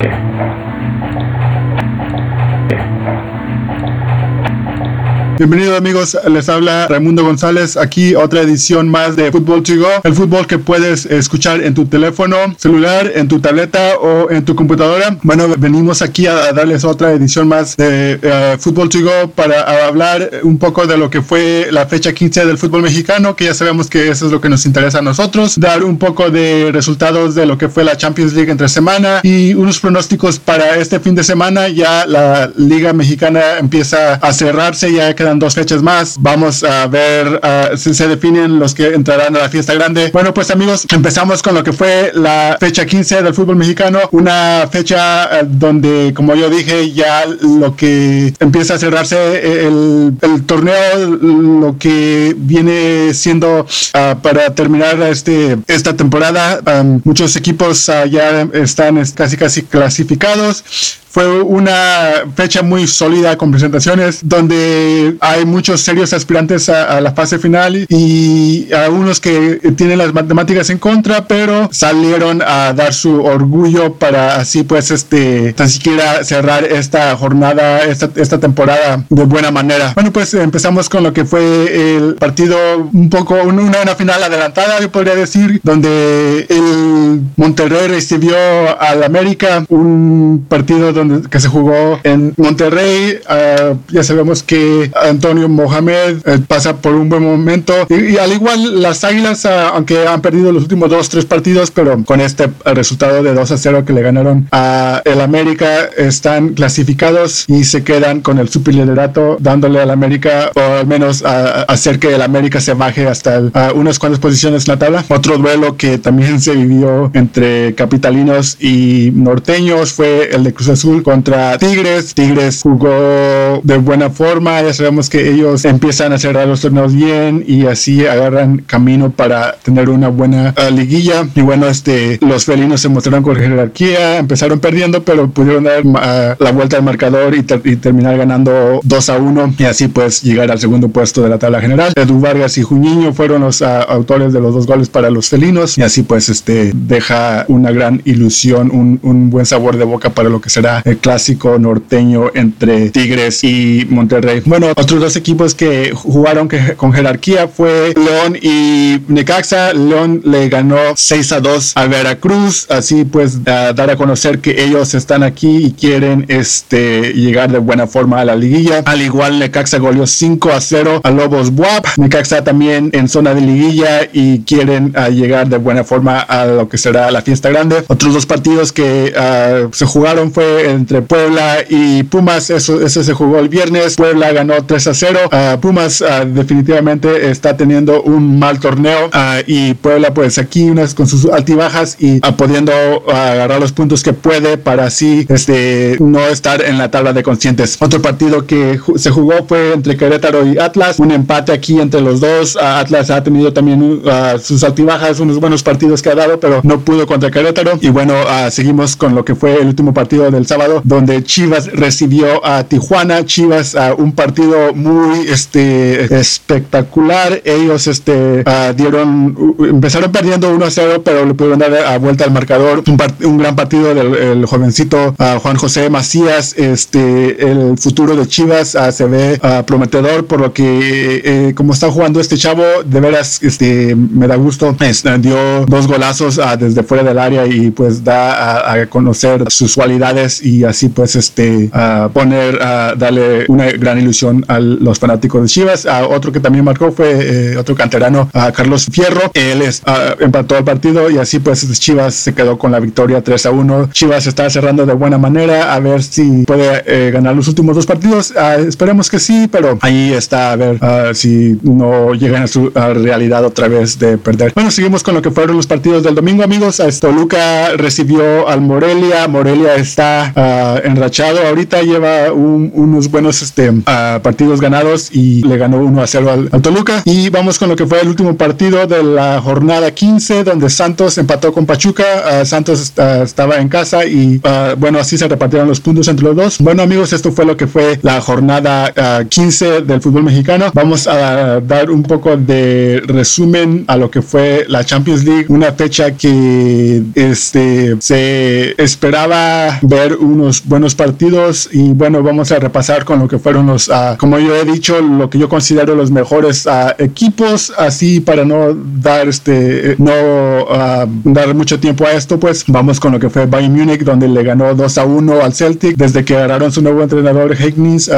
Thank you. Bienvenidos amigos, les habla Raimundo González, aquí otra edición más de Fútbol to Go, el fútbol que puedes escuchar en tu teléfono celular, en tu tableta o en tu computadora. Bueno, venimos aquí a, darles otra edición más de eh, Fútbol to Go para hablar un poco de lo que fue la fecha 15 del fútbol mexicano, que ya sabemos que eso es lo que nos interesa a nosotros, dar un poco de resultados de lo que fue la Champions League entre semana y unos pronósticos para este fin de semana. Ya la Liga Mexicana empieza a cerrarse, ya que dos fechas más. Vamos a ver si se definen los que entrarán a la fiesta grande. Bueno, pues amigos, empezamos con lo que fue la fecha 15 del fútbol mexicano. Una fecha eh, donde, como yo dije, ya lo que empieza a cerrarse eh, el, el torneo, lo que viene siendo ah, para terminar este, esta temporada. muchos equipos ah, ya están casi casi clasificados fue una fecha muy sólida con presentaciones donde hay muchos serios aspirantes a, la fase final y algunos que tienen las matemáticas en contra, pero salieron a dar su orgullo para así pues este tan siquiera cerrar esta jornada, esta, esta temporada de buena manera. Bueno, pues empezamos con lo que fue el partido un poco, una, una final adelantada, yo podría decir, donde el Monterrey recibió al América un partido donde que se jugó en Monterrey. Ah, ya sabemos que Antonio Mohamed eh, pasa por un buen momento. Y, al igual las Águilas, ah, aunque han perdido los últimos dos, tres partidos, pero con este resultado de 2 a 0 que le ganaron a el América, están clasificados y se quedan con el superliderato, dándole al América, o al menos a, hacer que el América se baje hasta unas cuantas posiciones en la tabla. Otro duelo que también se vivió entre capitalinos y norteños fue el de Cruz Azul contra Tigres. Tigres jugó de buena forma. Ya sabemos que ellos empiezan a cerrar los torneos bien y así agarran camino para tener una buena uh, liguilla. Y bueno, este, los felinos se mostraron con jerarquía. Empezaron perdiendo, pero pudieron dar uh, la vuelta al marcador y, terminar ganando 2 a 1 y así pues llegar al segundo puesto de la tabla general. Edu Vargas y Juñiño fueron los uh, autores de los dos goles para los felinos y así pues este deja una gran ilusión, un, un buen sabor de boca para lo que será el clásico norteño entre Tigres y Monterrey. Bueno, otros dos equipos que jugaron con jerarquía fue León y Necaxa. León le ganó 6 a 2 a Veracruz, así pues dar a conocer que ellos están aquí y quieren este llegar de buena forma a la liguilla. Al igual Necaxa goleó 5 a 0 a Lobos Buap. Necaxa también en zona de liguilla y quieren ah, llegar de buena forma a lo que será la fiesta grande. Otros dos partidos que ah, se jugaron fue entre Puebla y Pumas. Eso, ese se jugó el viernes. Puebla ganó 3 a 0. Ah, Pumas ah, definitivamente está teniendo un mal torneo y Puebla pues aquí unas con sus altibajas y pudiendo agarrar los puntos que puede para así este, no estar en la tabla de conscientes. Otro partido que se jugó fue entre Querétaro y Atlas. Un empate aquí entre los dos. Atlas ha tenido también sus altibajas, unos buenos partidos que ha dado, pero no pudo contra Querétaro. Y bueno, seguimos con lo que fue el último partido del sábado, donde Chivas recibió a Tijuana. Chivas a un partido muy este, espectacular. Ellos este, dieron, empezaron perdiendo 1 a 0, pero le pudieron dar a vuelta al marcador. Un, gran partido del jovencito Juan José Macías. Este, el futuro de Chivas se ve prometedor, por lo que eh, como está jugando este chavo, de veras este, me da gusto. dio dos golazos desde fuera del área y pues da a, a conocer sus cualidades y así pues este poner, a darle una gran ilusión a los fanáticos de Chivas. otro que también marcó fue eh, otro canterano, a Carlos Fierro. Él es, empató el partido y así pues Chivas se quedó con la victoria 3 a 1. Chivas está cerrando de buena manera a ver si puede eh, ganar los últimos dos partidos. esperemos que sí, pero ahí está a ver si no llegan a su realidad otra vez de perder. Bueno, seguimos con lo que fueron los partidos del domingo, amigos. Toluca recibió al Morelia. Morelia está enrachado ahorita, lleva unos buenos este, partidos ganados y le ganó 1 a 0 al, Toluca. Y vamos con lo que fue el último partido de la jornada 15, donde Santos empató con Pachuca. Santos estaba en casa y bueno, así se repartieron los puntos entre los dos. Bueno amigos, esto fue lo que fue la jornada 15 del fútbol mexicano. Vamos a dar un poco de resumen a lo que fue la Champions League, una fecha que este, se esperaba ver unos buenos partidos y bueno, vamos a repasar con lo que fueron los, uh, como yo he dicho, lo que yo considero los mejores uh, equipos, así para no dar este, no uh, dar mucho tiempo a esto, pues vamos con lo que fue Bayern Múnich, donde le ganó 2 a 1 al Celtic, desde que agarraron su nuevo entrenador Higgins,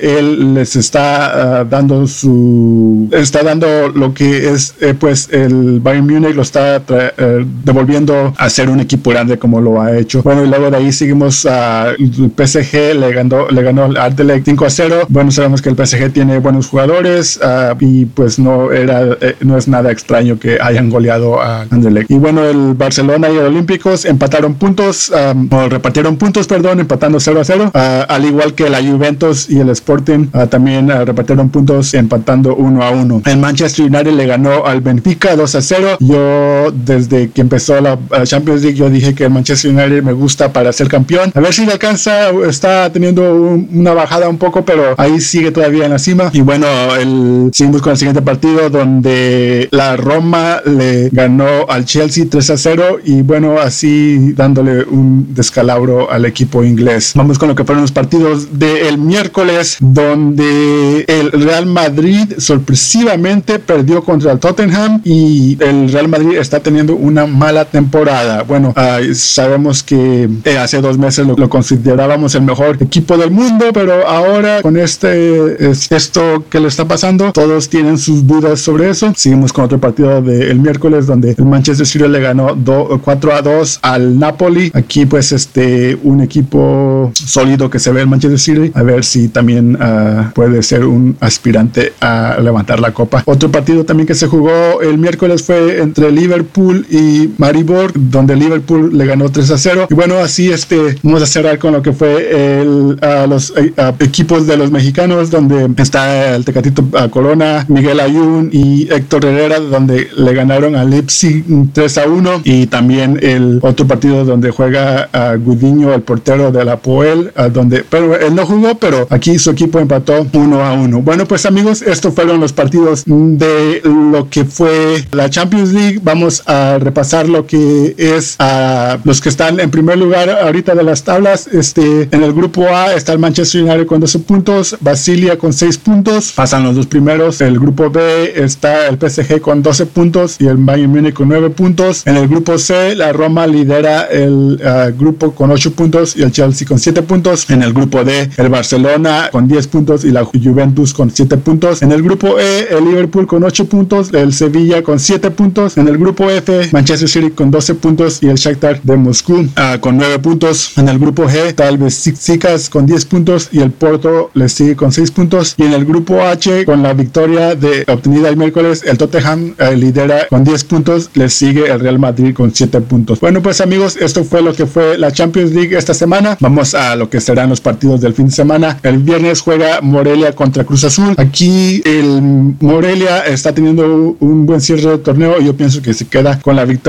él les está dando su, está dando lo que es, eh, pues el Bayern Múnich lo está eh, devolviendo a ser un equipo grande como lo ha hecho. Bueno, y luego de ahí seguimos a PSG, le ganó, le ganó al Anderlecht 5 a 0. Bueno, sabemos que el PSG tiene buenos jugadores uh, y pues no era, eh, no es nada extraño que hayan goleado a Anderlecht. Y bueno, el Barcelona y el Olímpicos empataron puntos, um, o repartieron puntos, perdón, empatando 0 a 0, uh, al igual que la Juventus y el Sporting también repartieron puntos empatando 1 a 1. El Manchester United le ganó al Benfica 2 a 0. Yo desde que empezó la Champions League yo dije que el Manchester United me gusta para ser campeón. A ver si le alcanza, está teniendo una bajada un poco, pero ahí sigue todavía en la cima. Y bueno, el, seguimos con el siguiente partido donde la Roma le ganó al Chelsea 3 a 0 y bueno, así dándole un descalabro al equipo inglés. Vamos con lo que fueron los partidos del miércoles donde el Real Madrid sorpresivamente perdió contra el Tottenham y el Real Madrid está teniendo una mala temporada. Bueno, sabemos que eh, hace dos meses lo, considerábamos el mejor equipo del mundo, pero ahora con este esto que le está pasando, todos tienen sus dudas sobre eso. Seguimos con otro partido del miércoles donde el Manchester City le ganó 4 a 2 al Napoli. Aquí pues este un equipo sólido que se ve el Manchester City. A ver si también ah, puede ser un aspirante a levantar la copa. Otro partido también que se jugó el miércoles fue entre Liverpool y Maribor, donde Liverpool le ganó 3 a 0. Y bueno, así este, vamos a cerrar con lo que fue el, los equipos de los mexicanos, donde está el Tecatito Corona, Miguel Ayun y Héctor Herrera, donde le ganaron a Leipzig 3 a 1. Y también el otro partido donde juega a Gudiño, el portero de la Poel, donde, pero él no jugó, pero aquí su equipo empató 1 a 1. Bueno, pues amigos, estos fueron los partidos de lo que fue la Champions League. Vamos a repasar lo que es a los que están en primer lugar ahorita de las tablas. Este, en el grupo A está el Manchester United con 12 puntos, Basilia con 6 puntos, pasan los dos primeros. El grupo B está el PSG con 12 puntos y el Bayern Múnich con 9 puntos. En el grupo C, la Roma lidera el uh, grupo con 8 puntos y el Chelsea con 7 puntos. En el grupo D, el Barcelona con 10 puntos y la Juventus con 7 puntos. En el grupo E, el Liverpool con 8 puntos, el Sevilla con 7 puntos. En el grupo F, Manchester Con 12 puntos y el Shakhtar de Moscú uh, con 9 puntos. En el grupo G, tal vez Sicas con 10 puntos y el Porto le sigue con 6 puntos. Y en el grupo H, con la victoria de, obtenida el miércoles, el Tottenham uh, lidera con 10 puntos, le sigue el Real Madrid con 7 puntos. Bueno, pues amigos, esto fue lo que fue la Champions League esta semana. Vamos a lo que serán los partidos del fin de semana. El viernes juega Morelia contra Cruz Azul. Aquí el Morelia está teniendo un buen cierre de torneo. Yo pienso que se queda con la victoria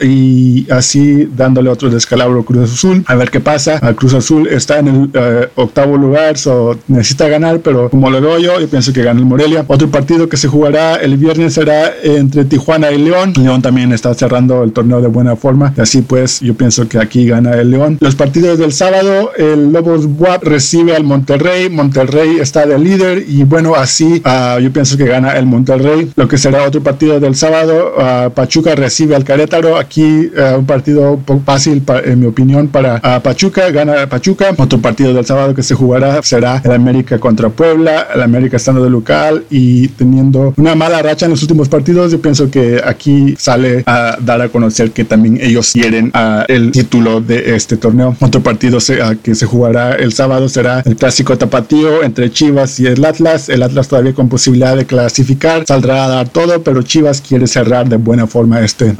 y así dándole otro descalabro a Cruz Azul. A ver qué pasa. A Cruz Azul está en el uh, octavo lugar, so necesita ganar, pero como lo veo yo, yo pienso que gana el Morelia. Otro partido que se jugará el viernes será entre Tijuana y León. León también está cerrando el torneo de buena forma. Y así pues, yo pienso que aquí gana el León. Los partidos del sábado, el Lobos WAP recibe al Monterrey. Monterrey está de líder y bueno, así uh, yo pienso que gana el Monterrey. Lo que será otro partido del sábado, uh, Pachuca recibe al Querétaro. Aquí uh, un partido fácil, en mi opinión, para Pachuca. Gana Pachuca. Otro partido del sábado que se jugará será el América contra Puebla. El América estando de local y teniendo una mala racha en los últimos partidos. Yo pienso que aquí sale a dar a conocer que también ellos quieren el título de este torneo. Otro partido que se jugará el sábado será el clásico tapatío entre Chivas y el Atlas. El Atlas todavía con posibilidad de clasificar, saldrá a dar todo, pero Chivas quiere cerrar de buena forma este uh,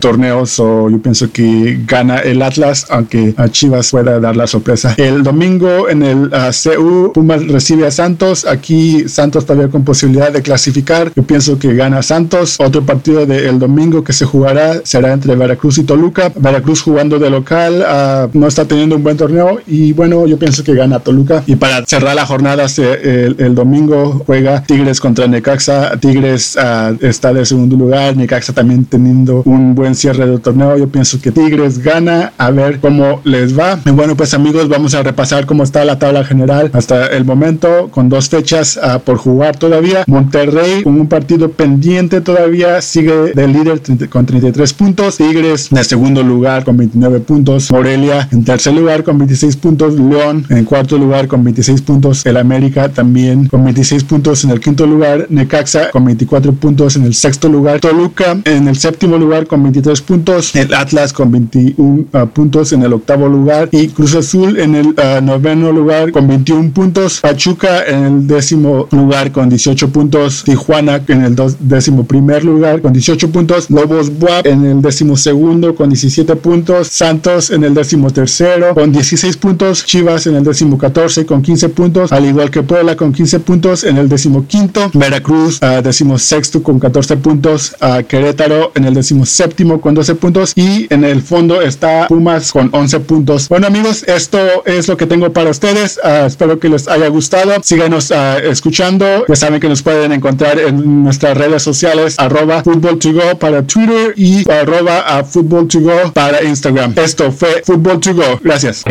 torneo. So yo pienso que gana el Atlas, aunque a Chivas pueda dar la sorpresa. El domingo en el uh, CU, Pumas recibe a Santos. Aquí Santos todavía con posibilidad de clasificar. Yo pienso que gana Santos. Otro partido del domingo que se jugará será entre Veracruz y Toluca. Veracruz jugando de local uh, no está teniendo un buen torneo y bueno, yo pienso que gana Toluca. Y para cerrar la jornada, el, el domingo juega Tigres contra Necaxa. Tigres uh, está de segundo lugar. Necaxa también teniendo un buen cierre del torneo. Yo pienso que Tigres gana. A ver cómo les va. Bueno, pues amigos, vamos a repasar cómo está la tabla general hasta el momento con dos fechas uh, por jugar todavía. Monterrey con un partido pendiente todavía sigue de líder con 33 puntos. Tigres en segundo lugar con 29 puntos. Morelia en tercer lugar con 26 puntos. León en cuarto lugar con 26 puntos. El América también con 26 puntos en el quinto lugar. Necaxa con 24 puntos en el sexto lugar. Toluca en el séptimo lugar con 23 puntos. El Atlas con 21 uh, puntos en el octavo lugar. Y Cruz Azul en el uh, noveno lugar con 21 puntos. Pachuca en el décimo lugar con 18 puntos. Tijuana en el décimo primer lugar con 18 puntos. Lobos Buap en el décimo segundo con 17 puntos. Santos en el décimo tercero con 16 puntos. Chivas en el décimo 14 con 15 puntos. Al igual que Puebla con 15 puntos en el décimo quinto. Veracruz uh, décimo sexto con 14 puntos. Querétaro en el décimo séptimo con 12 puntos. Y en el fondo está Pumas con 11 puntos. Bueno amigos, esto es lo que tengo para ustedes. Uh, espero que les haya gustado. Síganos escuchando. Ya saben que nos pueden encontrar en nuestras redes sociales arroba football to go para Twitter y arroba a football to go para Instagram. Esto fue Football to go. Gracias.